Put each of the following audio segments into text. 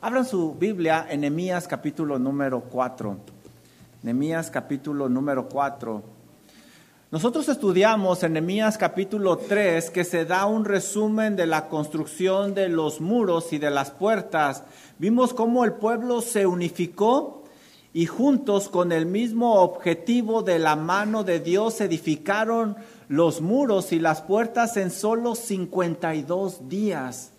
Abran su Biblia en Nehemías capítulo número 4. Nehemías capítulo número 4. Nosotros estudiamos en Nehemías capítulo 3 que se da un resumen de la construcción de los muros y de las puertas. Vimos cómo el pueblo se unificó y juntos con el mismo objetivo de la mano de Dios edificaron los muros y las puertas en solo 52 días.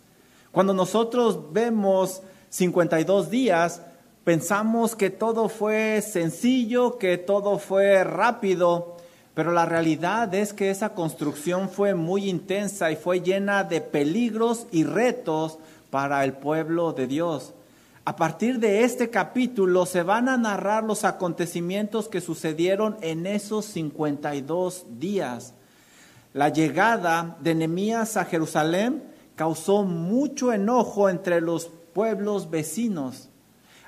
Cuando nosotros vemos 52 días, pensamos que todo fue sencillo, que todo fue rápido, pero la realidad es que esa construcción fue muy intensa y fue llena de peligros y retos para el pueblo de Dios. A partir de este capítulo se van a narrar los acontecimientos que sucedieron en esos 52 días. La llegada de Nehemías a Jerusalén causó mucho enojo entre los pueblos vecinos.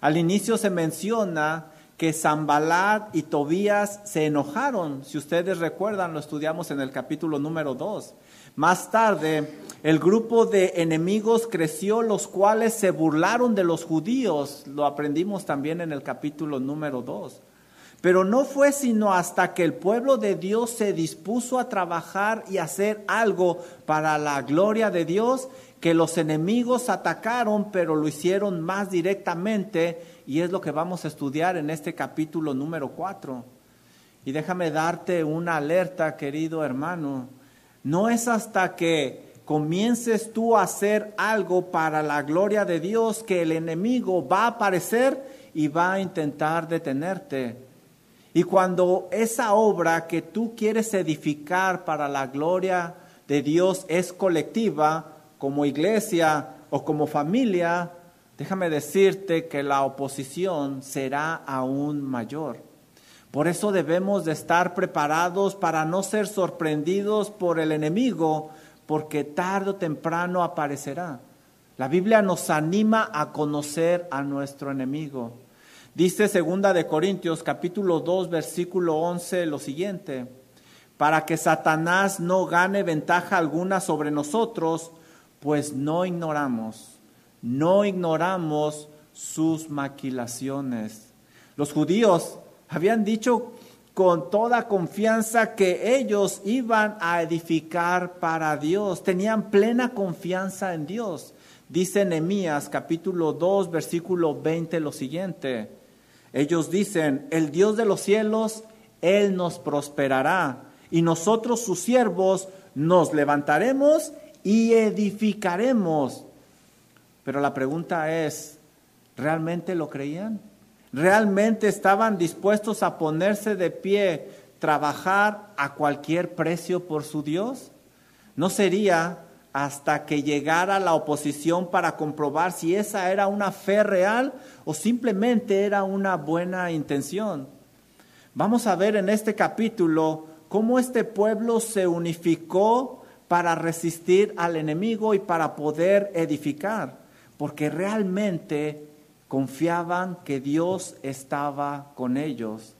Al inicio se menciona que Zambalat y Tobías se enojaron. Si ustedes recuerdan, lo estudiamos en el capítulo número 2. Más tarde, el grupo de enemigos creció, los cuales se burlaron de los judíos. Lo aprendimos también en el capítulo número 2. Pero no fue sino hasta que el pueblo de Dios se dispuso a trabajar y hacer algo para la gloria de Dios, que los enemigos atacaron, pero lo hicieron más directamente, y es lo que vamos a estudiar en este capítulo número 4. Y déjame darte una alerta, querido hermano. No es hasta que comiences tú a hacer algo para la gloria de Dios que el enemigo va a aparecer y va a intentar detenerte. Y cuando esa obra que tú quieres edificar para la gloria de Dios es colectiva, como iglesia o como familia, déjame decirte que la oposición será aún mayor. Por eso debemos de estar preparados para no ser sorprendidos por el enemigo, porque tarde o temprano aparecerá. La Biblia nos anima a conocer a nuestro enemigo. Dice segunda de Corintios capítulo 2 versículo 11 lo siguiente, para que Satanás no gane ventaja alguna sobre nosotros, pues no ignoramos, no ignoramos sus maquilaciones. Los judíos habían dicho con toda confianza que ellos iban a edificar para Dios, tenían plena confianza en Dios. Dice Nehemías capítulo 2 versículo 20 lo siguiente, ellos dicen, el Dios de los cielos, Él nos prosperará y nosotros sus siervos nos levantaremos y edificaremos. Pero la pregunta es, ¿realmente lo creían? ¿Realmente estaban dispuestos a ponerse de pie, trabajar a cualquier precio por su Dios? ¿No sería hasta que llegara la oposición para comprobar si esa era una fe real o simplemente era una buena intención. Vamos a ver en este capítulo cómo este pueblo se unificó para resistir al enemigo y para poder edificar, porque realmente confiaban que Dios estaba con ellos.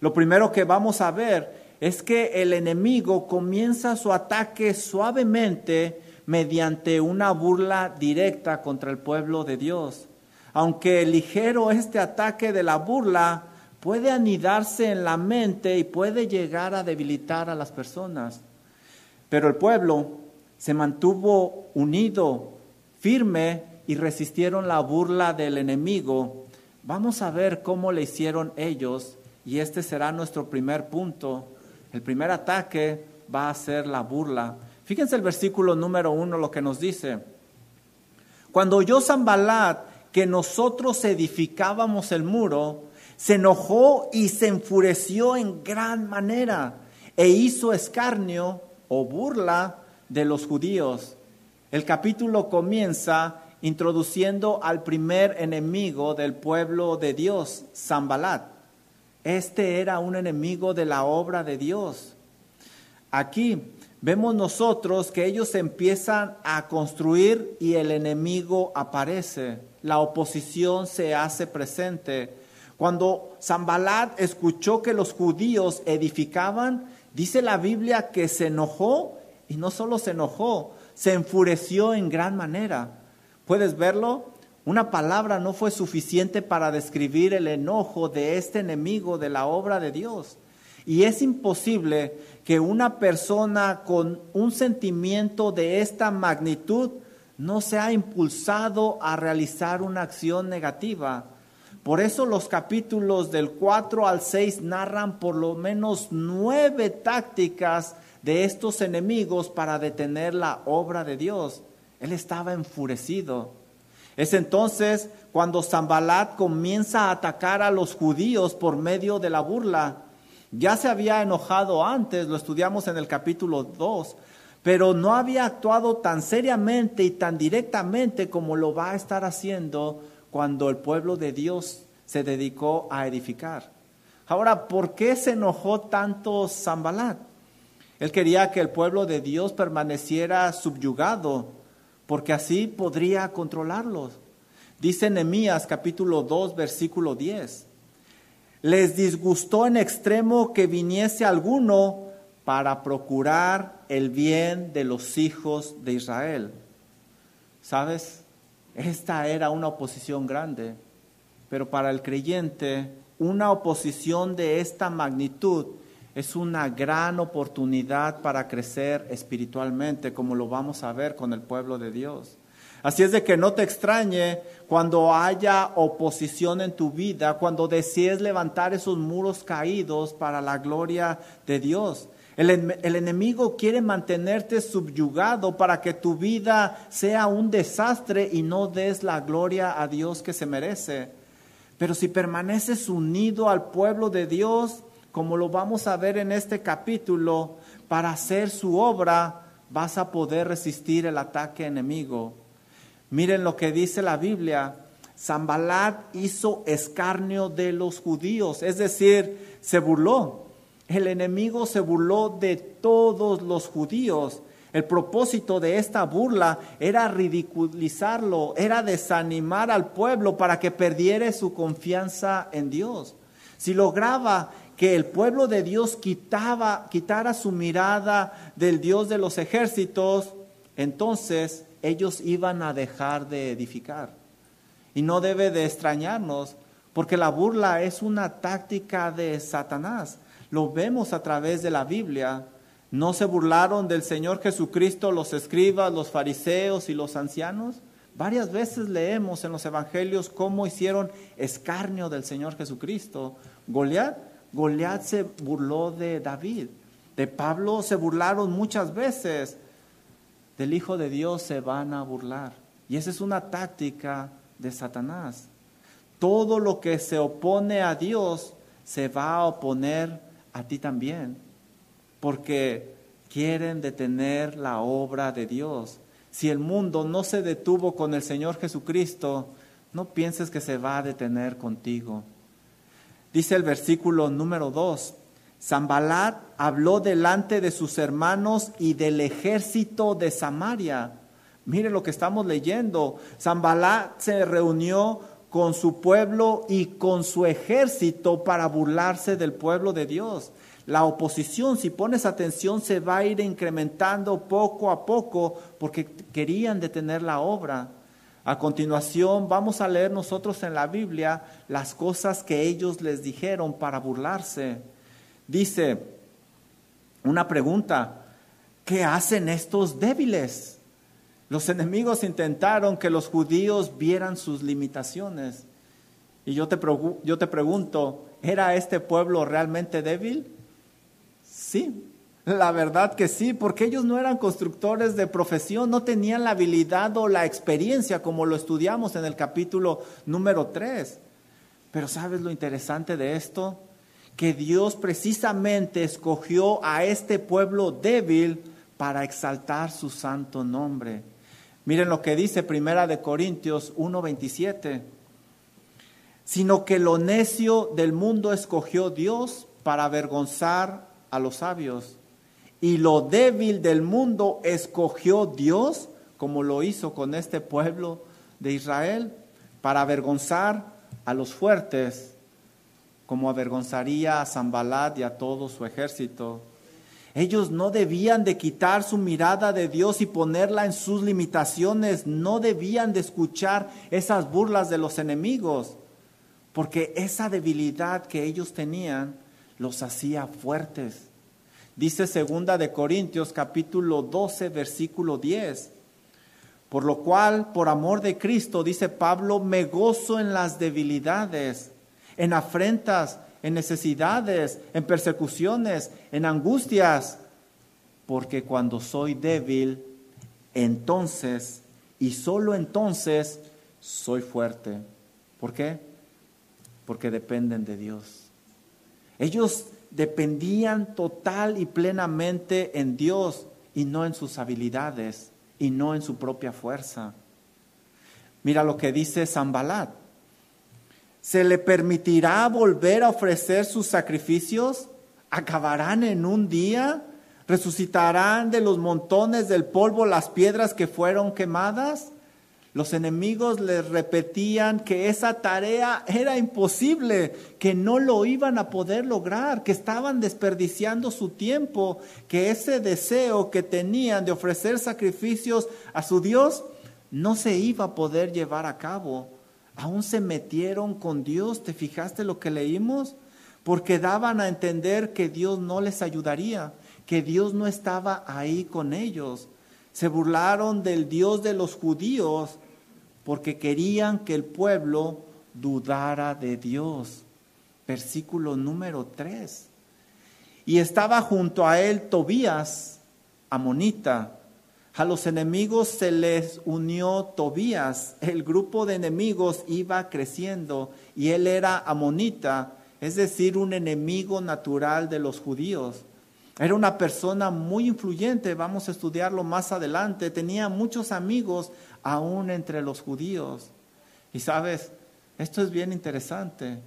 Lo primero que vamos a ver es que el enemigo comienza su ataque suavemente mediante una burla directa contra el pueblo de Dios. Aunque ligero este ataque de la burla puede anidarse en la mente y puede llegar a debilitar a las personas. Pero el pueblo se mantuvo unido, firme y resistieron la burla del enemigo. Vamos a ver cómo le hicieron ellos y este será nuestro primer punto el primer ataque va a ser la burla. Fíjense el versículo número uno, lo que nos dice. Cuando oyó Zambalat que nosotros edificábamos el muro, se enojó y se enfureció en gran manera e hizo escarnio o burla de los judíos. El capítulo comienza introduciendo al primer enemigo del pueblo de Dios, Zambalat. Este era un enemigo de la obra de Dios. Aquí vemos nosotros que ellos empiezan a construir y el enemigo aparece. La oposición se hace presente. Cuando Zambalat escuchó que los judíos edificaban, dice la Biblia que se enojó y no solo se enojó, se enfureció en gran manera. ¿Puedes verlo? Una palabra no fue suficiente para describir el enojo de este enemigo de la obra de Dios. Y es imposible que una persona con un sentimiento de esta magnitud no sea impulsado a realizar una acción negativa. Por eso los capítulos del 4 al 6 narran por lo menos nueve tácticas de estos enemigos para detener la obra de Dios. Él estaba enfurecido. Es entonces cuando Zambalat comienza a atacar a los judíos por medio de la burla. Ya se había enojado antes, lo estudiamos en el capítulo 2, pero no había actuado tan seriamente y tan directamente como lo va a estar haciendo cuando el pueblo de Dios se dedicó a edificar. Ahora, ¿por qué se enojó tanto Zambalat? Él quería que el pueblo de Dios permaneciera subyugado, porque así podría controlarlos. Dice Nehemías capítulo 2, versículo 10. Les disgustó en extremo que viniese alguno para procurar el bien de los hijos de Israel. ¿Sabes? Esta era una oposición grande, pero para el creyente una oposición de esta magnitud es una gran oportunidad para crecer espiritualmente, como lo vamos a ver con el pueblo de Dios. Así es de que no te extrañe cuando haya oposición en tu vida, cuando desees levantar esos muros caídos para la gloria de Dios. El, el, enemigo quiere mantenerte subyugado para que tu vida sea un desastre y no des la gloria a Dios que se merece. Pero si permaneces unido al pueblo de Dios, como lo vamos a ver en este capítulo, para hacer su obra vas a poder resistir el ataque enemigo. Miren lo que dice la Biblia. Zambalat hizo escarnio de los judíos, es decir, se burló. El enemigo se burló de todos los judíos. El propósito de esta burla era ridiculizarlo, era desanimar al pueblo para que perdiera su confianza en Dios. Si lograba que el pueblo de Dios quitaba, quitara su mirada del Dios de los ejércitos, entonces ellos iban a dejar de edificar. Y no debe de extrañarnos, porque la burla es una táctica de Satanás. Lo vemos a través de la Biblia. ¿No se burlaron del Señor Jesucristo los escribas, los fariseos y los ancianos? Varias veces leemos en los evangelios cómo hicieron escarnio del Señor Jesucristo. Goliat Goliat se burló de David. De Pablo se burlaron muchas veces. Del Hijo de Dios se van a burlar. Y esa es una táctica de Satanás. Todo lo que se opone a Dios se va a oponer a ti también. Porque quieren detener la obra de Dios. Si el mundo no se detuvo con el Señor Jesucristo, no pienses que se va a detener contigo. Dice el versículo número 2, Zambalat habló delante de sus hermanos y del ejército de Samaria. Mire lo que estamos leyendo. Zambalat se reunió con su pueblo y con su ejército para burlarse del pueblo de Dios. La oposición, si pones atención, se va a ir incrementando poco a poco porque querían detener la obra. A continuación vamos a leer nosotros en la Biblia las cosas que ellos les dijeron para burlarse. Dice una pregunta, ¿qué hacen estos débiles? Los enemigos intentaron que los judíos vieran sus limitaciones. Y yo te, yo te pregunto, ¿era este pueblo realmente débil? Sí, la verdad que sí, porque ellos no eran constructores de profesión, no tenían la habilidad o la experiencia como lo estudiamos en el capítulo número 3. Pero ¿sabes lo interesante de esto? Que Dios precisamente escogió a este pueblo débil para exaltar su santo nombre. Miren lo que dice Primera de Corintios 1:27. Sino que lo necio del mundo escogió Dios para avergonzar a los sabios y lo débil del mundo escogió Dios, como lo hizo con este pueblo de Israel, para avergonzar a los fuertes, como avergonzaría a Zambalat y a todo su ejército. Ellos no debían de quitar su mirada de Dios y ponerla en sus limitaciones, no debían de escuchar esas burlas de los enemigos, porque esa debilidad que ellos tenían los hacía fuertes. Dice segunda de Corintios capítulo 12 versículo 10. Por lo cual, por amor de Cristo, dice Pablo, me gozo en las debilidades, en afrentas, en necesidades, en persecuciones, en angustias, porque cuando soy débil, entonces, y solo entonces, soy fuerte. ¿Por qué? Porque dependen de Dios. Ellos dependían total y plenamente en Dios y no en sus habilidades y no en su propia fuerza. Mira lo que dice Zambalat. ¿Se le permitirá volver a ofrecer sus sacrificios? ¿Acabarán en un día? ¿Resucitarán de los montones del polvo las piedras que fueron quemadas? Los enemigos les repetían que esa tarea era imposible, que no lo iban a poder lograr, que estaban desperdiciando su tiempo, que ese deseo que tenían de ofrecer sacrificios a su Dios no se iba a poder llevar a cabo. Aún se metieron con Dios, ¿te fijaste lo que leímos? Porque daban a entender que Dios no les ayudaría, que Dios no estaba ahí con ellos. Se burlaron del Dios de los judíos porque querían que el pueblo dudara de Dios. Versículo número 3. Y estaba junto a él Tobías, amonita. A los enemigos se les unió Tobías. El grupo de enemigos iba creciendo y él era amonita, es decir, un enemigo natural de los judíos. Era una persona muy influyente, vamos a estudiarlo más adelante. Tenía muchos amigos aún entre los judíos. Y sabes, esto es bien interesante.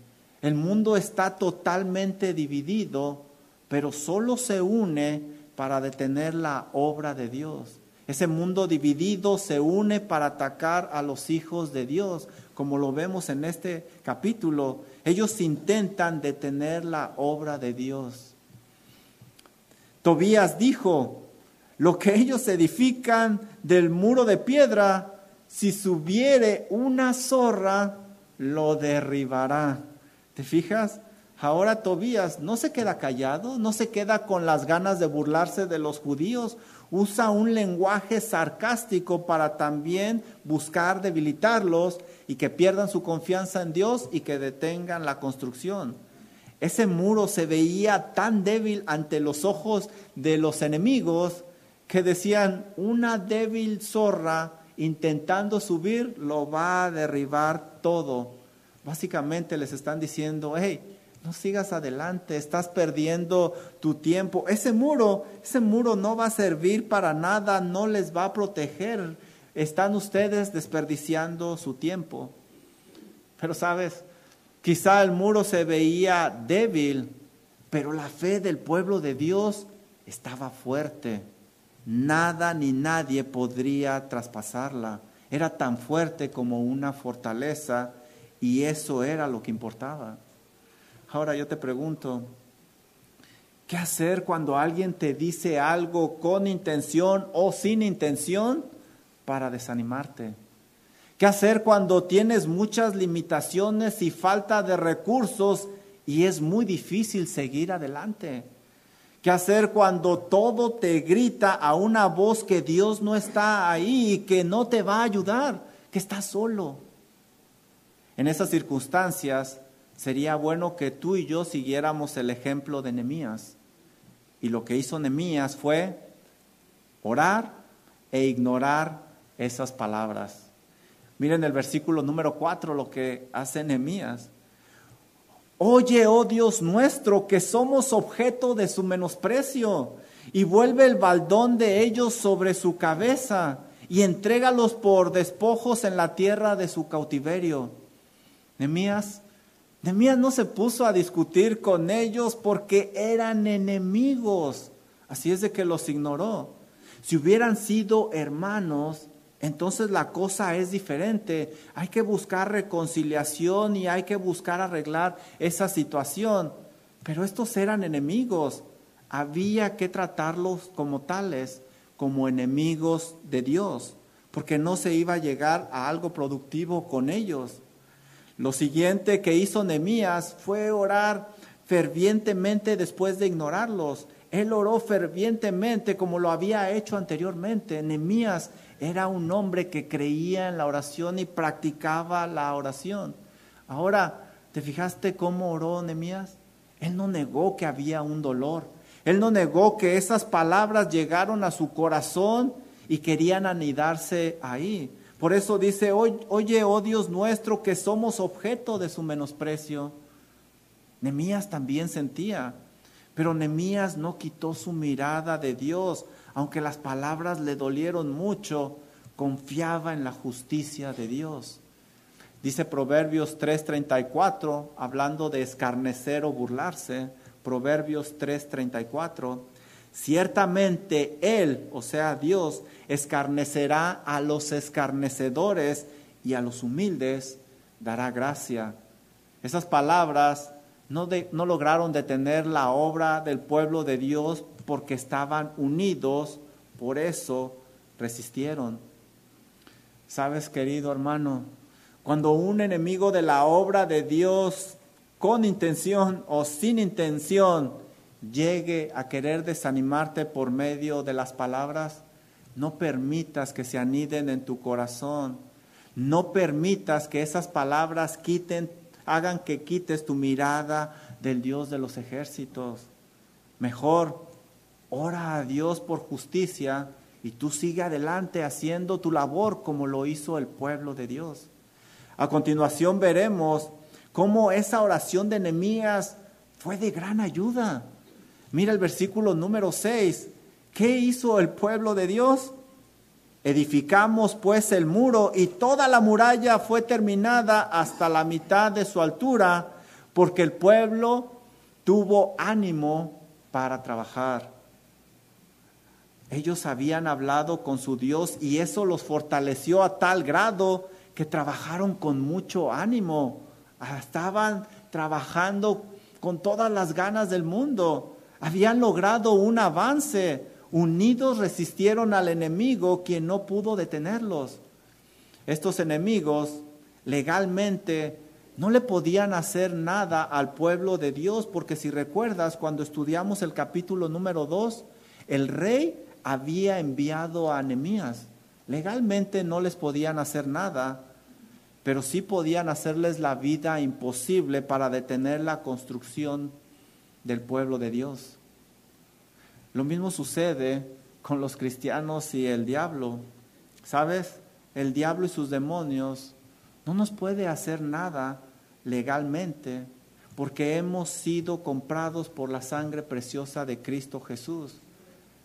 El mundo está totalmente dividido, pero solo se une para detener la obra de Dios. Ese mundo dividido se une para atacar a los hijos de Dios, como lo vemos en este capítulo. Ellos intentan detener la obra de Dios. Tobías dijo, lo que ellos edifican del muro de piedra, si subiere una zorra, lo derribará. ¿Te fijas? Ahora Tobías no se queda callado, no se queda con las ganas de burlarse de los judíos, usa un lenguaje sarcástico para también buscar debilitarlos y que pierdan su confianza en Dios y que detengan la construcción. Ese muro se veía tan débil ante los ojos de los enemigos que decían, una débil zorra intentando subir lo va a derribar todo. Básicamente les están diciendo, hey, no sigas adelante, estás perdiendo tu tiempo. Ese muro, ese muro no va a servir para nada, no les va a proteger. Están ustedes desperdiciando su tiempo. Pero sabes, Quizá el muro se veía débil, pero la fe del pueblo de Dios estaba fuerte. Nada ni nadie podría traspasarla. Era tan fuerte como una fortaleza y eso era lo que importaba. Ahora yo te pregunto, ¿qué hacer cuando alguien te dice algo con intención o sin intención para desanimarte? ¿Qué hacer cuando tienes muchas limitaciones y falta de recursos y es muy difícil seguir adelante? ¿Qué hacer cuando todo te grita a una voz que Dios no está ahí y que no te va a ayudar, que estás solo? En esas circunstancias sería bueno que tú y yo siguiéramos el ejemplo de Nehemías. Y lo que hizo Nehemías fue orar e ignorar esas palabras. Miren el versículo número 4, lo que hace Nehemías. Oye, oh Dios nuestro, que somos objeto de su menosprecio, y vuelve el baldón de ellos sobre su cabeza, y entrégalos por despojos en la tierra de su cautiverio. Nehemías, Nehemías no se puso a discutir con ellos porque eran enemigos, así es de que los ignoró. Si hubieran sido hermanos, entonces la cosa es diferente. Hay que buscar reconciliación y hay que buscar arreglar esa situación. Pero estos eran enemigos. había que tratarlos como tales, como enemigos de Dios, porque no se iba a llegar a algo productivo con ellos. Lo siguiente que hizo Nehemías fue orar fervientemente después de ignorarlos. Él oró fervientemente como lo había hecho anteriormente. Nehemías era un hombre que creía en la oración y practicaba la oración. Ahora, ¿te fijaste cómo oró Nehemías? Él no negó que había un dolor. Él no negó que esas palabras llegaron a su corazón y querían anidarse ahí. Por eso dice, oye, oh Dios nuestro, que somos objeto de su menosprecio. Nemías también sentía, pero Nemías no quitó su mirada de Dios, aunque las palabras le dolieron mucho, confiaba en la justicia de Dios. Dice Proverbios 3:34, hablando de escarnecer o burlarse, Proverbios 3:34, ciertamente Él, o sea Dios, escarnecerá a los escarnecedores y a los humildes dará gracia. Esas palabras no, no lograron detener la obra del pueblo de Dios porque estaban unidos, por eso resistieron. Sabes, querido hermano, cuando un enemigo de la obra de Dios, con intención o sin intención, llegue a querer desanimarte por medio de las palabras, no permitas que se aniden en tu corazón. No permitas que esas palabras quiten, hagan que quites tu mirada del Dios de los ejércitos. Mejor, ora a Dios por justicia y tú sigue adelante haciendo tu labor como lo hizo el pueblo de Dios. A continuación veremos cómo esa oración de Nehemías fue de gran ayuda. Mira el versículo número 6. ¿Qué hizo el pueblo de Dios? Edificamos pues el muro y toda la muralla fue terminada hasta la mitad de su altura, porque el pueblo tuvo ánimo para trabajar. Ellos habían hablado con su Dios y eso los fortaleció a tal grado que trabajaron con mucho ánimo, estaban trabajando con todas las ganas del mundo, habían logrado un avance, unidos resistieron al enemigo quien no pudo detenerlos. Estos enemigos legalmente no le podían hacer nada al pueblo de Dios, porque si recuerdas, cuando estudiamos el capítulo número 2, el rey había enviado a Nehemías Legalmente no les podían hacer nada, pero sí podían hacerles la vida imposible para detener la construcción del pueblo de Dios. Lo mismo sucede con los cristianos y el diablo. ¿Sabes? El diablo y sus demonios no nos puede hacer nada legalmente porque hemos sido comprados por la sangre preciosa de Cristo Jesús.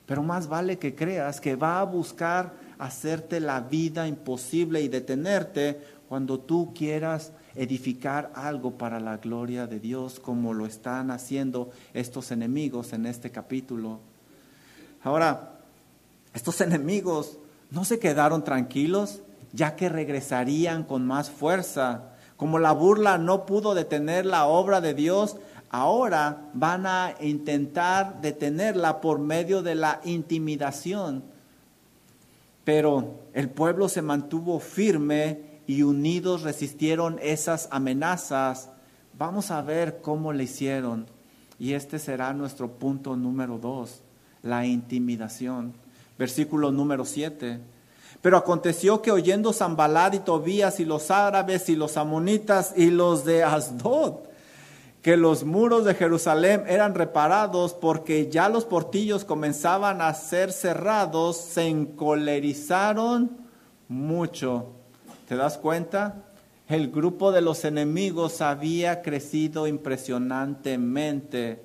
Pero más vale que creas que va a buscar hacerte la vida imposible y detenerte cuando tú quieras edificar algo para la gloria de Dios, como lo están haciendo estos enemigos en este capítulo. Ahora, estos enemigos no se quedaron tranquilos, ya que regresarían con más fuerza. Como la burla no pudo detener la obra de Dios, ahora van a intentar detenerla por medio de la intimidación pero el pueblo se mantuvo firme y unidos resistieron esas amenazas. Vamos a ver cómo le hicieron. Y este será nuestro punto número dos, la intimidación. Versículo número siete. Pero aconteció que oyendo Zambalad y Tobías y los árabes y los amonitas y los de Asdod que los muros de Jerusalén eran reparados porque ya los portillos comenzaban a ser cerrados, se encolerizaron mucho. ¿Te das cuenta? El grupo de los enemigos había crecido impresionantemente.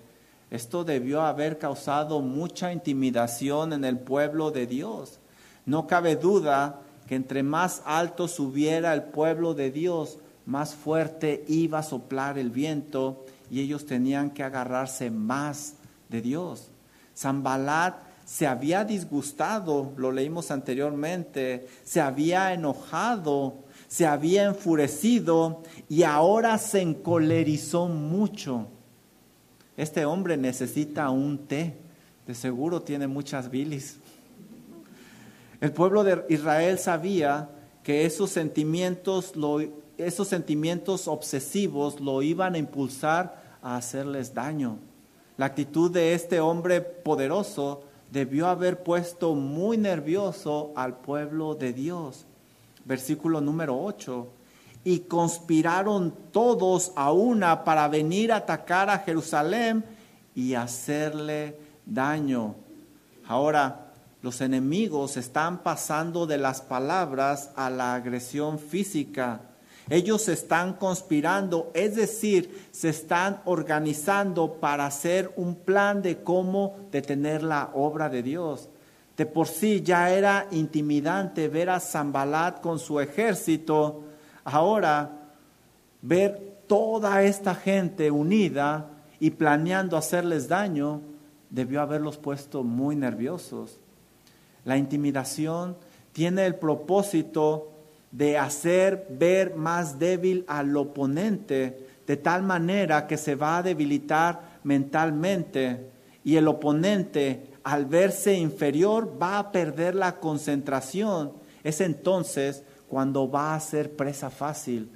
Esto debió haber causado mucha intimidación en el pueblo de Dios. No cabe duda que entre más alto subiera el pueblo de Dios, más fuerte iba a soplar el viento y ellos tenían que agarrarse más de Dios. Zambalat se había disgustado, lo leímos anteriormente, se había enojado, se había enfurecido y ahora se encolerizó mucho. Este hombre necesita un té, de seguro tiene muchas bilis. El pueblo de Israel sabía que esos sentimientos, esos sentimientos obsesivos lo iban a impulsar a hacerles daño. La actitud de este hombre poderoso debió haber puesto muy nervioso al pueblo de Dios. Versículo número 8. Y conspiraron todos a una para venir a atacar a Jerusalén y hacerle daño. Ahora, los enemigos están pasando de las palabras a la agresión física. Ellos están conspirando, es decir, se están organizando para hacer un plan de cómo detener la obra de Dios. De por sí ya era intimidante ver a Zambalat con su ejército. Ahora, ver toda esta gente unida y planeando hacerles daño, debió haberlos puesto muy nerviosos. La intimidación tiene el propósito de hacer ver más débil al oponente de tal manera que se va a debilitar mentalmente y el oponente al verse inferior va a perder la concentración. Es entonces cuando va a ser presa fácil.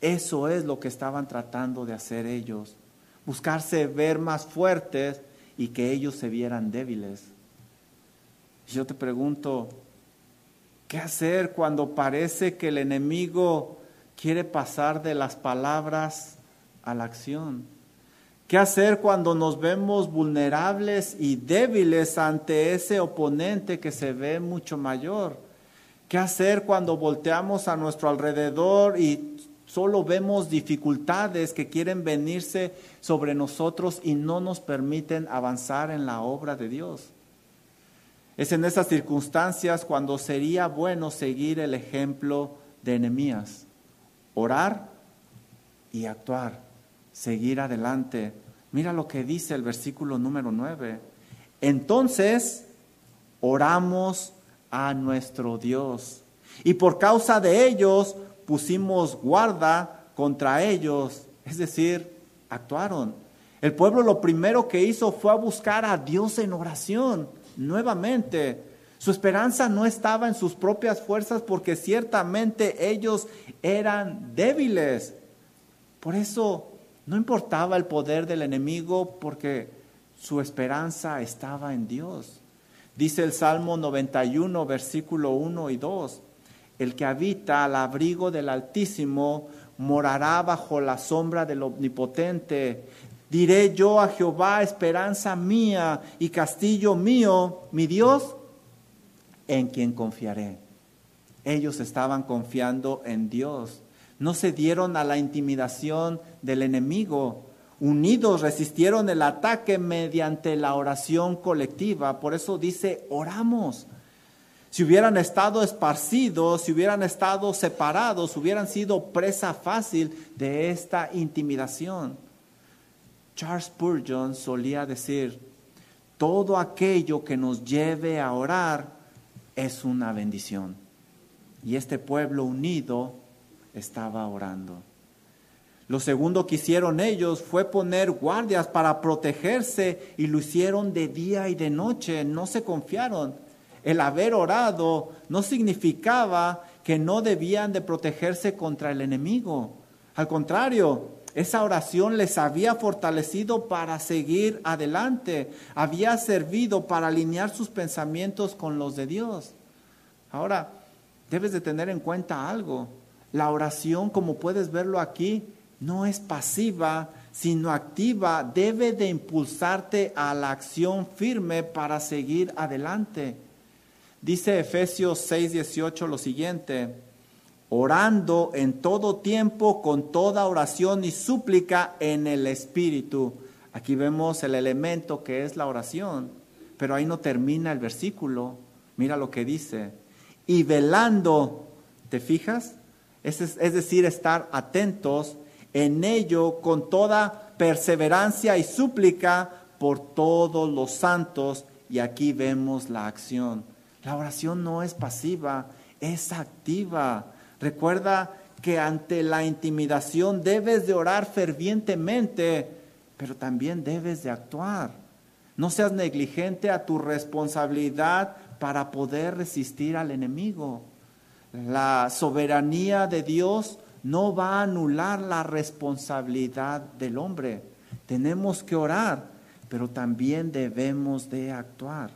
Eso es lo que estaban tratando de hacer ellos. Buscarse ver más fuertes y que ellos se vieran débiles. Yo te pregunto, ¿Qué hacer cuando parece que el enemigo quiere pasar de las palabras a la acción? ¿Qué hacer cuando nos vemos vulnerables y débiles ante ese oponente que se ve mucho mayor? ¿Qué hacer cuando volteamos a nuestro alrededor y solo vemos dificultades que quieren venirse sobre nosotros y no nos permiten avanzar en la obra de Dios? Es en esas circunstancias cuando sería bueno seguir el ejemplo de Nehemías, orar y actuar, seguir adelante. Mira lo que dice el versículo número 9. Entonces oramos a nuestro Dios y por causa de ellos pusimos guarda contra ellos, es decir, actuaron. El pueblo lo primero que hizo fue a buscar a Dios en oración nuevamente. Su esperanza no estaba en sus propias fuerzas porque ciertamente ellos eran débiles. Por eso no importaba el poder del enemigo porque su esperanza estaba en Dios. Dice el Salmo 91, versículo 1 y 2, el que habita al abrigo del Altísimo morará bajo la sombra del Omnipotente. Diré yo a Jehová, esperanza mía y castillo mío, mi Dios, en quien confiaré. Ellos estaban confiando en Dios. No se dieron a la intimidación del enemigo. Unidos resistieron el ataque mediante la oración colectiva. Por eso dice, oramos. Si hubieran estado esparcidos, si hubieran estado separados, hubieran sido presa fácil de esta intimidación. Charles Spurgeon solía decir, todo aquello que nos lleve a orar es una bendición. Y este pueblo unido estaba orando. Lo segundo que hicieron ellos fue poner guardias para protegerse y lo hicieron de día y de noche, no se confiaron. El haber orado no significaba que no debían de protegerse contra el enemigo. Al contrario, esa oración les había fortalecido para seguir adelante, había servido para alinear sus pensamientos con los de Dios. Ahora, debes de tener en cuenta algo. La oración, como puedes verlo aquí, no es pasiva, sino activa. Debe de impulsarte a la acción firme para seguir adelante. Dice Efesios 6:18 lo siguiente orando en todo tiempo con toda oración y súplica en el Espíritu. Aquí vemos el elemento que es la oración, pero ahí no termina el versículo. Mira lo que dice. Y velando, ¿te fijas? Es, es decir, estar atentos en ello con toda perseverancia y súplica por todos los santos. Y aquí vemos la acción. La oración no es pasiva, es activa Recuerda que ante la intimidación debes de orar fervientemente, pero también debes de actuar. No seas negligente a tu responsabilidad para poder resistir al enemigo. La soberanía de Dios no va a anular la responsabilidad del hombre. Tenemos que orar, pero también debemos de actuar.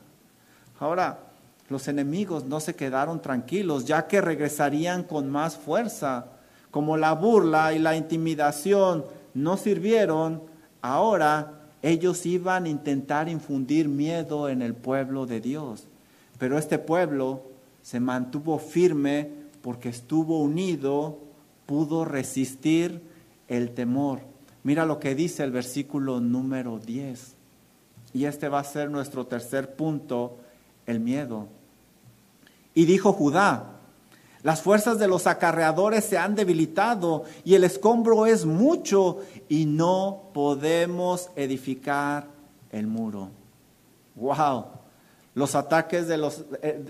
Ahora, los enemigos no se quedaron tranquilos, ya que regresarían con más fuerza. Como la burla y la intimidación no sirvieron, ahora ellos iban a intentar infundir miedo en el pueblo de Dios. Pero este pueblo se mantuvo firme porque estuvo unido, pudo resistir el temor. Mira lo que dice el versículo número 10. Y este va a ser nuestro tercer punto, el miedo. Y dijo Judá, las fuerzas de los acarreadores se han debilitado y el escombro es mucho y no podemos edificar el muro. Wow. Los ataques de los, eh,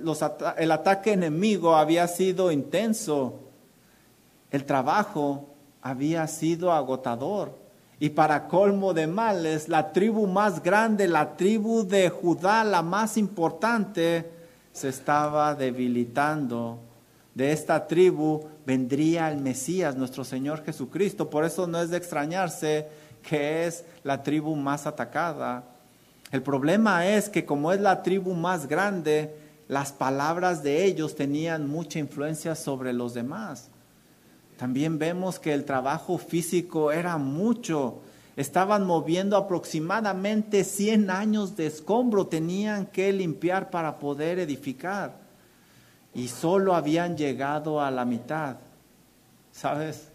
el ataque enemigo había sido intenso. El trabajo había sido agotador. Y para colmo de males, la tribu más grande, la tribu de Judá, la más importante, se estaba debilitando de esta tribu vendría el Mesías, nuestro Señor Jesucristo. Por eso no es de extrañarse que es la tribu más atacada. El problema es que como es la tribu más grande, las palabras de ellos tenían mucha influencia sobre los demás. También vemos que el trabajo físico era mucho. Estaban moviendo aproximadamente 100 años de escombro, tenían que limpiar para poder edificar y solo habían llegado a la mitad. ¿Sabes?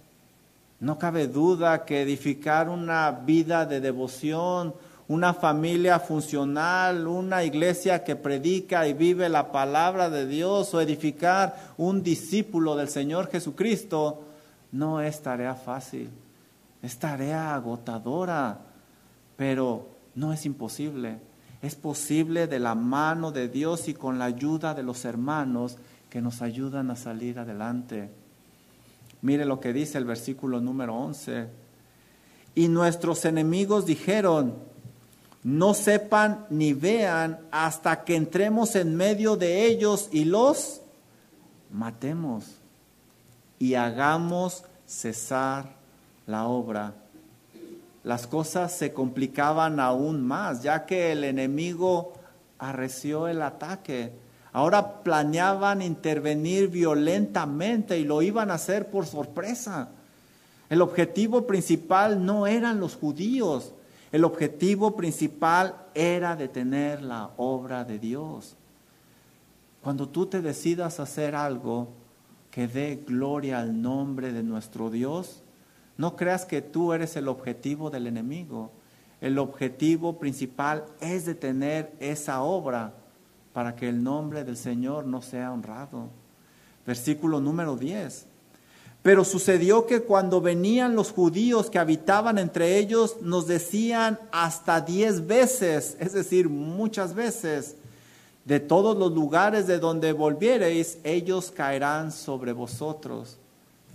No cabe duda que edificar una vida de devoción, una familia funcional, una iglesia que predica y vive la palabra de Dios o edificar un discípulo del Señor Jesucristo, no es tarea fácil, es tarea agotadora, pero no es imposible. Es posible de la mano de Dios y con la ayuda de los hermanos que nos ayudan a salir adelante. Mire lo que dice el versículo número 11. Y nuestros enemigos dijeron, no sepan ni vean hasta que entremos en medio de ellos y los matemos y hagamos cesar la obra las cosas se complicaban aún más, ya que el enemigo arreció el ataque. Ahora planeaban intervenir violentamente y lo iban a hacer por sorpresa. El objetivo principal no eran los judíos, el objetivo principal era detener la obra de Dios. Cuando tú te decidas hacer algo que dé gloria al nombre de nuestro Dios, no creas que tú eres el objetivo del enemigo. El objetivo principal es detener esa obra para que el nombre del Señor no sea honrado. Versículo número 10. Pero sucedió que cuando venían los judíos que habitaban entre ellos, nos decían hasta diez veces, es decir, muchas veces, de todos los lugares de donde volviereis, ellos caerán sobre vosotros.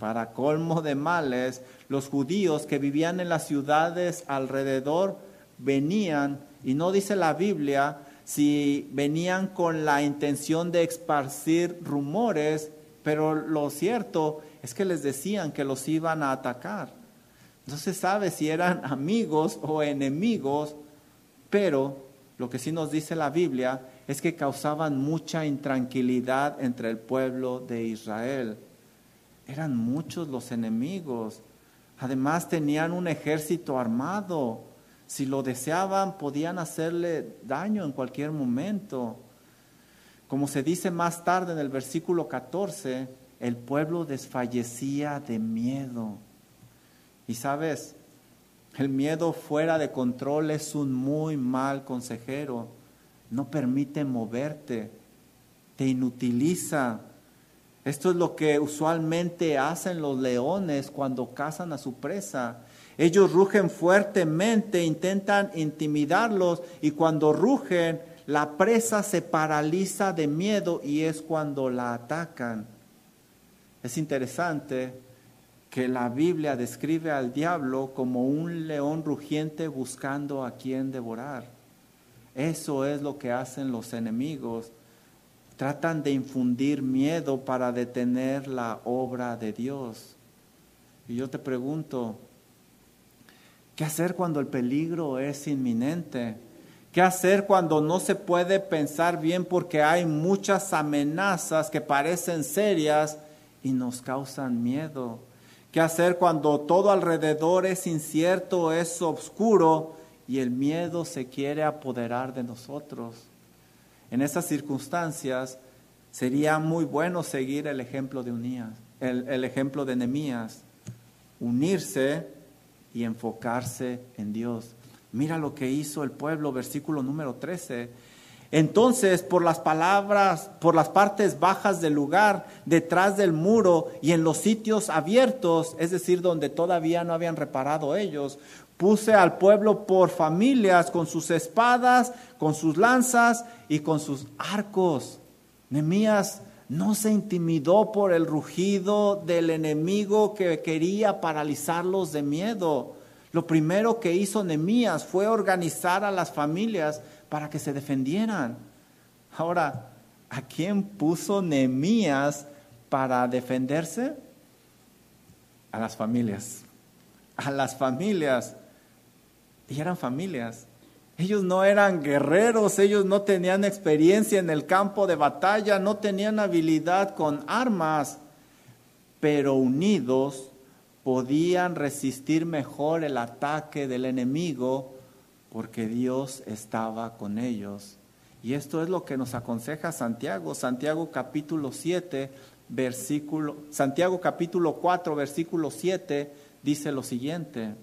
Para colmo de males, los judíos que vivían en las ciudades alrededor venían, y no dice la Biblia si venían con la intención de esparcir rumores, pero lo cierto es que les decían que los iban a atacar. No se sabe si eran amigos o enemigos, pero lo que sí nos dice la Biblia es que causaban mucha intranquilidad entre el pueblo de Israel. Eran muchos los enemigos. Además tenían un ejército armado. Si lo deseaban, podían hacerle daño en cualquier momento. Como se dice más tarde en el versículo 14, el pueblo desfallecía de miedo. Y sabes, el miedo fuera de control es un muy mal consejero. No permite moverte, te inutiliza, esto es lo que usualmente hacen los leones cuando cazan a su presa. Ellos rugen fuertemente, intentan intimidarlos y cuando rugen, la presa se paraliza de miedo y es cuando la atacan. Es interesante que la Biblia describe al diablo como un león rugiente buscando a quien devorar. Eso es lo que hacen los enemigos. Tratan de infundir miedo para detener la obra de Dios. Y yo te pregunto, ¿qué hacer cuando el peligro es inminente? ¿Qué hacer cuando no se puede pensar bien porque hay muchas amenazas que parecen serias y nos causan miedo? ¿Qué hacer cuando todo alrededor es incierto, es oscuro y el miedo se quiere apoderar de nosotros? En esas circunstancias sería muy bueno seguir el ejemplo de Unías, el, el ejemplo de Nehemías, unirse y enfocarse en Dios. Mira lo que hizo el pueblo, versículo número 13. Entonces, por las palabras, por las partes bajas del lugar, detrás del muro y en los sitios abiertos, es decir, donde todavía no habían reparado ellos, puse al pueblo por familias con sus espadas, con sus lanzas y con sus arcos. Nemías no se intimidó por el rugido del enemigo que quería paralizarlos de miedo. Lo primero que hizo Nemías fue organizar a las familias para que se defendieran. Ahora, ¿a quién puso Nemías para defenderse? A las familias. A las familias. Y eran familias. Ellos no eran guerreros, ellos no tenían experiencia en el campo de batalla, no tenían habilidad con armas, pero unidos podían resistir mejor el ataque del enemigo porque Dios estaba con ellos. Y esto es lo que nos aconseja Santiago, Santiago capítulo 7, versículo Santiago capítulo 4, versículo 7 dice lo siguiente: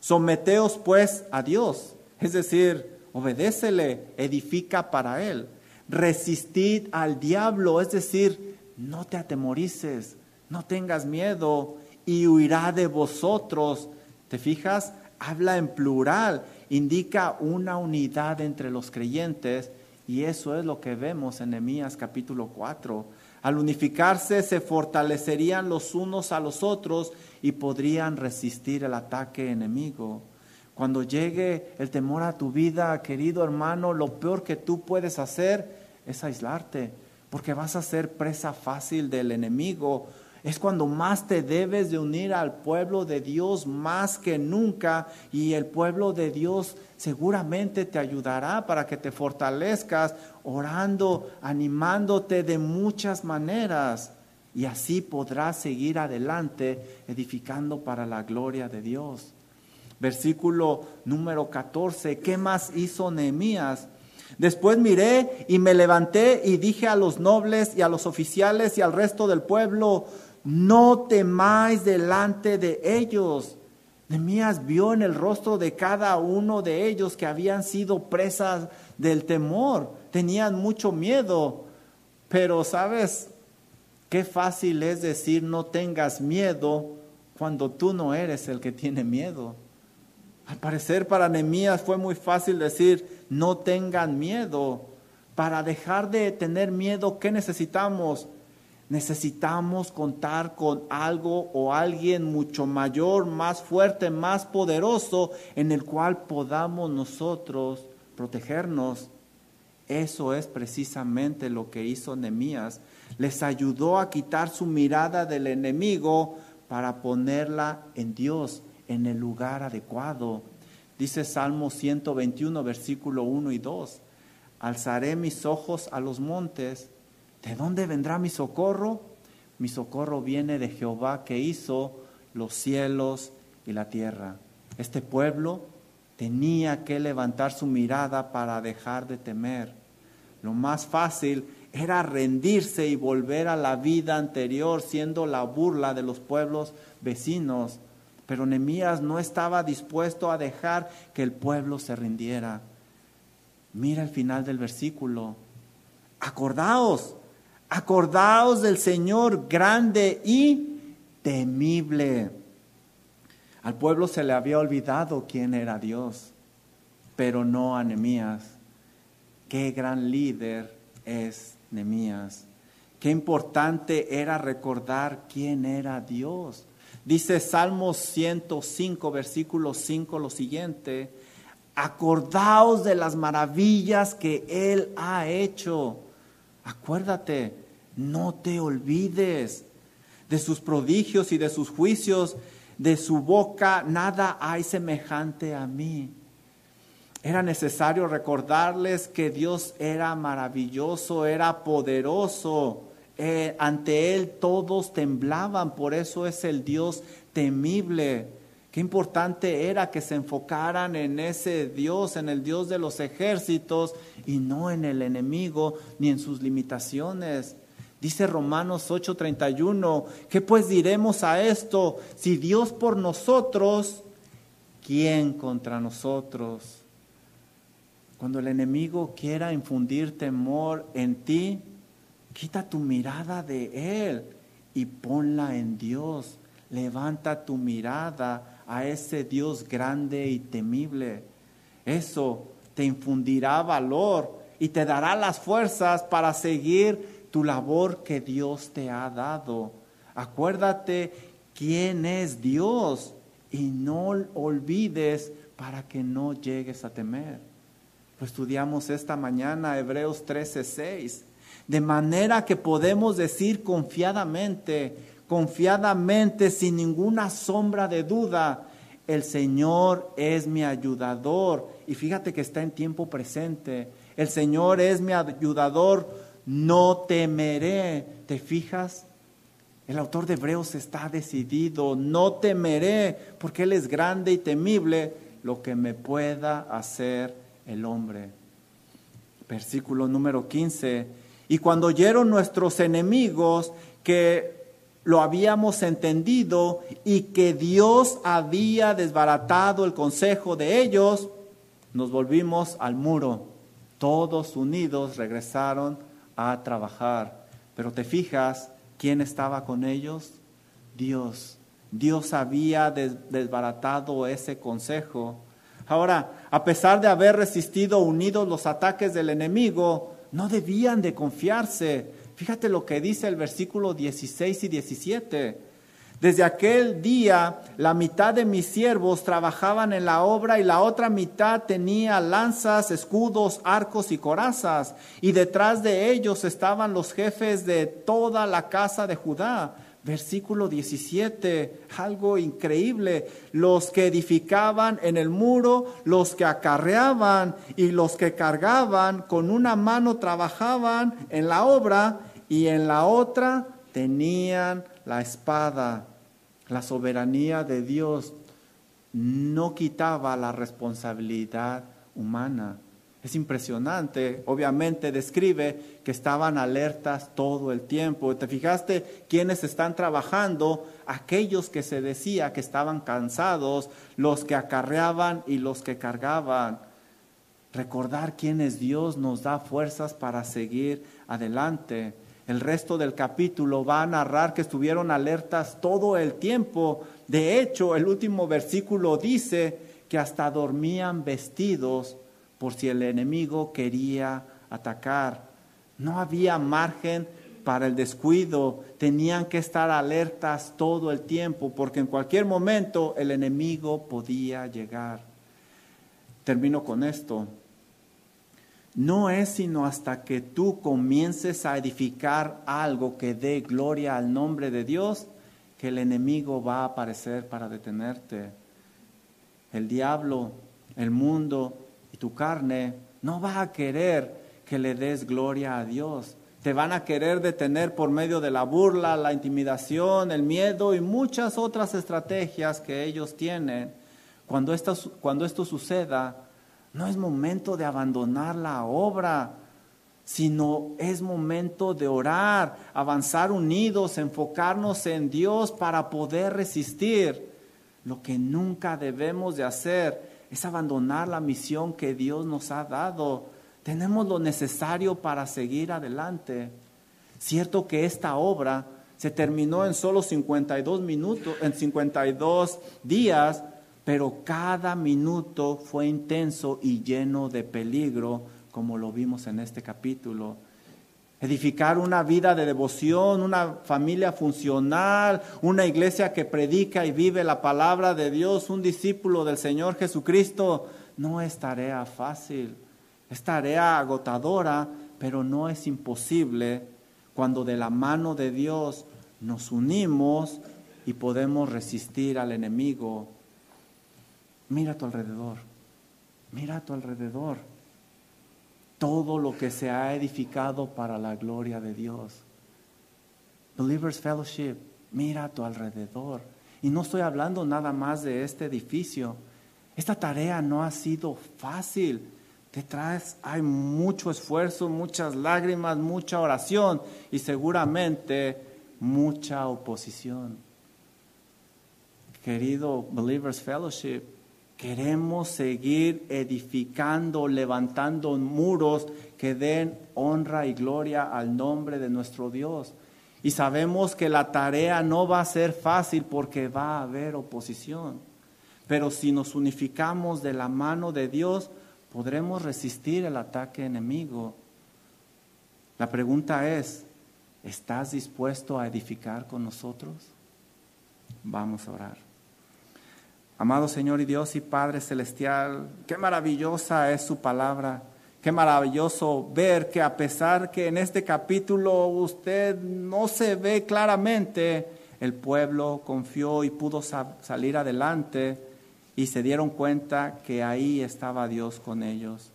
Someteos pues a Dios, es decir, obedécele, edifica para él. Resistid al diablo, es decir, no te atemorices, no tengas miedo y huirá de vosotros. ¿Te fijas? Habla en plural, indica una unidad entre los creyentes y eso es lo que vemos en Nehemías capítulo 4. Al unificarse se fortalecerían los unos a los otros y podrían resistir el ataque enemigo. Cuando llegue el temor a tu vida, querido hermano, lo peor que tú puedes hacer es aislarte, porque vas a ser presa fácil del enemigo es cuando más te debes de unir al pueblo de Dios más que nunca y el pueblo de Dios seguramente te ayudará para que te fortalezcas orando, animándote de muchas maneras y así podrás seguir adelante edificando para la gloria de Dios. Versículo número 14, ¿qué más hizo Nehemías? Después miré y me levanté y dije a los nobles y a los oficiales y al resto del pueblo, no temáis delante de ellos. Nemías vio en el rostro de cada uno de ellos que habían sido presas del temor, tenían mucho miedo. Pero sabes, qué fácil es decir no tengas miedo cuando tú no eres el que tiene miedo. Al parecer para Nemías fue muy fácil decir no tengan miedo. Para dejar de tener miedo, ¿qué necesitamos? necesitamos contar con algo o alguien mucho mayor, más fuerte, más poderoso, en el cual podamos nosotros protegernos. Eso es precisamente lo que hizo Nehemías. Les ayudó a quitar su mirada del enemigo para ponerla en Dios, en el lugar adecuado. Dice Salmo 121, versículo 1 y 2. Alzaré mis ojos a los montes ¿De dónde vendrá mi socorro? Mi socorro viene de Jehová que hizo los cielos y la tierra. Este pueblo tenía que levantar su mirada para dejar de temer. Lo más fácil era rendirse y volver a la vida anterior, siendo la burla de los pueblos vecinos. Pero Nehemías no estaba dispuesto a dejar que el pueblo se rindiera. Mira el final del versículo. Acordaos Acordaos del Señor grande y temible. Al pueblo se le había olvidado quién era Dios, pero no a Nemías. Qué gran líder es Qué importante era recordar quién era Dios. Dice Salmos 105, versículo 5 lo siguiente, Acordaos de las maravillas que Él ha hecho. Acuérdate, no te olvides de sus prodigios y de sus juicios, de su boca nada hay semejante a mí. Era necesario recordarles que Dios era maravilloso, era poderoso. Eh, ante Él todos temblaban, por eso es el Dios temible. Qué importante era que se enfocaran en ese Dios, en el Dios de los ejércitos y no en el enemigo ni en sus limitaciones. Dice Romanos 8:31, ¿qué pues diremos a esto? Si Dios por nosotros, ¿quién contra nosotros? Cuando el enemigo quiera infundir temor en ti, quita tu mirada de él y ponla en Dios. Levanta tu mirada a ese Dios grande y temible. Eso te infundirá valor y te dará las fuerzas para seguir tu labor que Dios te ha dado. Acuérdate quién es Dios y no olvides para que no llegues a temer. Lo estudiamos esta mañana, Hebreos 13:6. De manera que podemos decir confiadamente, confiadamente, sin ninguna sombra de duda, el Señor es mi ayudador. Y fíjate que está en tiempo presente. El Señor es mi ayudador, no temeré. ¿Te fijas? El autor de Hebreos está decidido, no temeré, porque Él es grande y temible lo que me pueda hacer el hombre. Versículo número 15. Y cuando oyeron nuestros enemigos que lo habíamos entendido y que Dios había desbaratado el consejo de ellos, nos volvimos al muro. Todos unidos regresaron a trabajar. Pero te fijas, ¿quién estaba con ellos? Dios. Dios había desbaratado ese consejo. Ahora, a pesar de haber resistido unidos los ataques del enemigo, no debían de confiarse. Fíjate lo que dice el versículo 16 y 17. Desde aquel día la mitad de mis siervos trabajaban en la obra y la otra mitad tenía lanzas, escudos, arcos y corazas. Y detrás de ellos estaban los jefes de toda la casa de Judá Versículo 17, algo increíble. Los que edificaban en el muro, los que acarreaban y los que cargaban, con una mano trabajaban en la obra y en la otra tenían la espada. La soberanía de Dios no quitaba la responsabilidad humana. Es impresionante, obviamente describe que estaban alertas todo el tiempo. ¿Te fijaste quiénes están trabajando? Aquellos que se decía que estaban cansados, los que acarreaban y los que cargaban. Recordar quién es Dios nos da fuerzas para seguir adelante. El resto del capítulo va a narrar que estuvieron alertas todo el tiempo. De hecho, el último versículo dice que hasta dormían vestidos por si el enemigo quería atacar. No había margen para el descuido, tenían que estar alertas todo el tiempo, porque en cualquier momento el enemigo podía llegar. Termino con esto. No es sino hasta que tú comiences a edificar algo que dé gloria al nombre de Dios que el enemigo va a aparecer para detenerte. El diablo, el mundo, tu carne no va a querer que le des gloria a Dios. Te van a querer detener por medio de la burla, la intimidación, el miedo y muchas otras estrategias que ellos tienen. Cuando esto, cuando esto suceda, no es momento de abandonar la obra, sino es momento de orar, avanzar unidos, enfocarnos en Dios para poder resistir. Lo que nunca debemos de hacer es abandonar la misión que Dios nos ha dado. Tenemos lo necesario para seguir adelante. Cierto que esta obra se terminó en solo 52 minutos, en 52 días, pero cada minuto fue intenso y lleno de peligro, como lo vimos en este capítulo edificar una vida de devoción, una familia funcional, una iglesia que predica y vive la palabra de Dios, un discípulo del Señor Jesucristo, no es tarea fácil, es tarea agotadora, pero no es imposible cuando de la mano de Dios nos unimos y podemos resistir al enemigo. Mira a tu alrededor, mira a tu alrededor todo lo que se ha edificado para la gloria de Dios. Believers Fellowship, mira a tu alrededor. Y no estoy hablando nada más de este edificio. Esta tarea no ha sido fácil. Detrás hay mucho esfuerzo, muchas lágrimas, mucha oración y seguramente mucha oposición. Querido Believers Fellowship, queremos seguir edificando, levantando muros que den honra y gloria al nombre de nuestro Dios. Y sabemos que la tarea no va a ser fácil porque va a haber oposición. Pero si nos unificamos de la mano de Dios, podremos resistir el ataque enemigo. La pregunta es, ¿estás dispuesto a edificar con nosotros? Vamos a orar. Amado Señor y Dios y Padre Celestial, qué maravillosa es su palabra. Qué maravilloso ver que a pesar que en este capítulo usted no se ve claramente, el pueblo confió y pudo salir adelante y se dieron cuenta que ahí estaba Dios con ellos.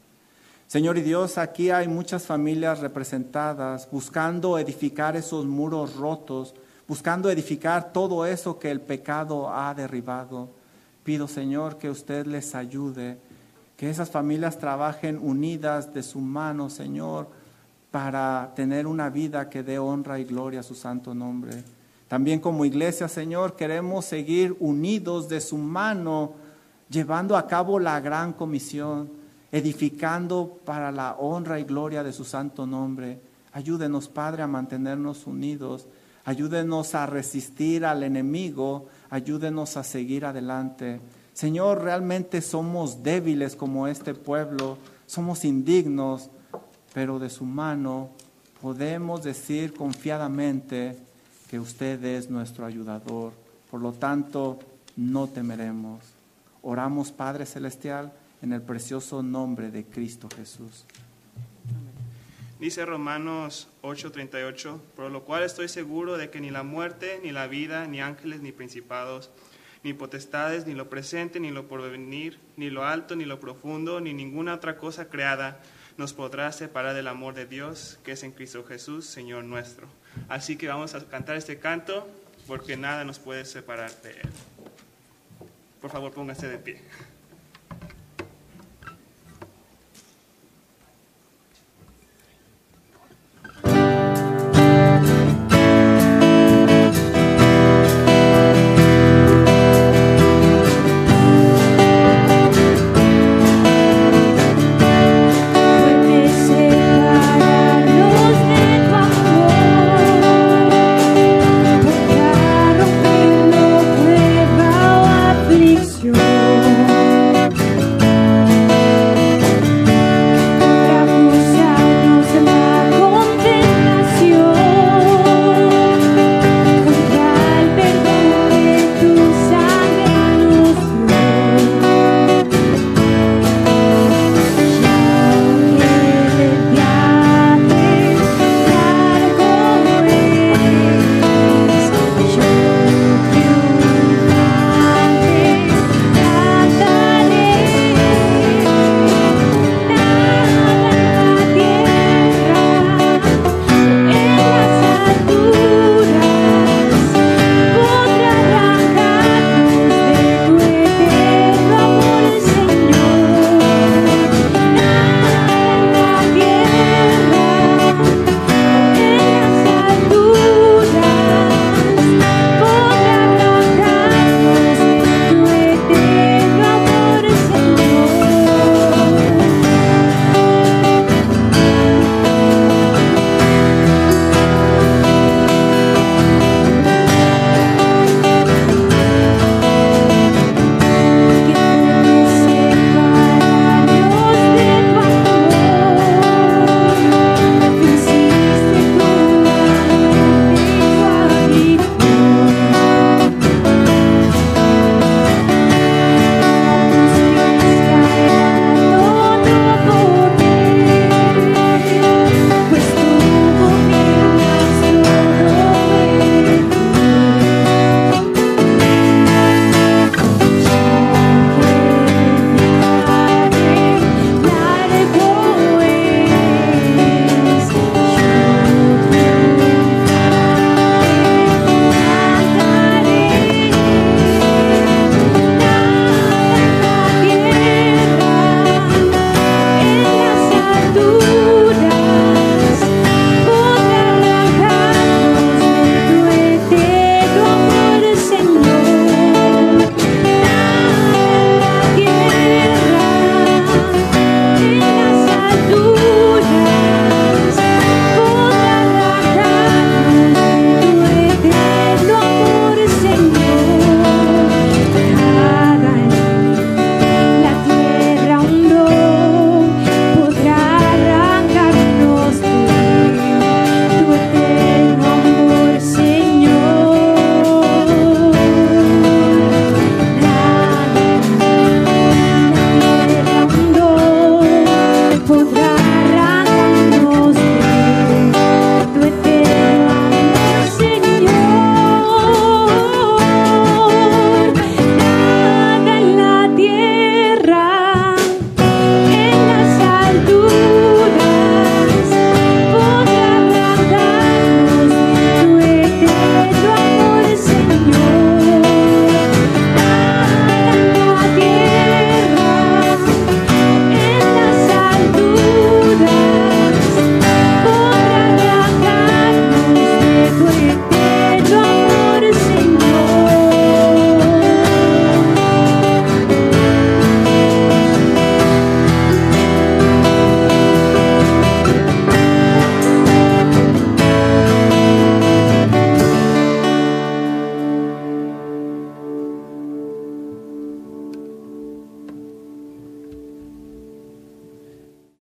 Señor y Dios, aquí hay muchas familias representadas buscando edificar esos muros rotos, buscando edificar todo eso que el pecado ha derribado. Pido, Señor, que usted les ayude, que esas familias trabajen unidas de su mano, Señor, para tener una vida que dé honra y gloria a su santo nombre. También como iglesia, Señor, queremos seguir unidos de su mano llevando a cabo la gran comisión, edificando para la honra y gloria de su santo nombre. Ayúdenos, Padre, a mantenernos unidos. Ayúdenos a resistir al enemigo. Ayúdenos a seguir adelante. Señor, realmente somos débiles como este pueblo. Somos indignos, pero de su mano podemos decir confiadamente que usted es nuestro ayudador. Por lo tanto, no temeremos. Oramos, Padre Celestial, en el precioso nombre de Cristo Jesús. Dice Romanos 8:38, por lo cual estoy seguro de que ni la muerte, ni la vida, ni ángeles, ni principados, ni potestades, ni lo presente, ni lo porvenir, ni lo alto, ni lo profundo, ni ninguna otra cosa creada nos podrá separar del amor de Dios que es en Cristo Jesús, Señor nuestro. Así que vamos a cantar este canto porque nada nos puede separar de Él. Por favor, póngase de pie.